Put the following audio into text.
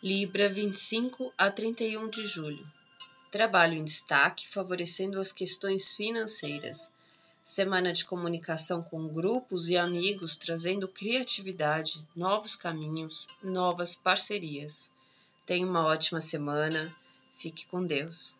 Libra 25 a 31 de julho. Trabalho em destaque favorecendo as questões financeiras. Semana de comunicação com grupos e amigos trazendo criatividade, novos caminhos, novas parcerias. Tenha uma ótima semana. Fique com Deus.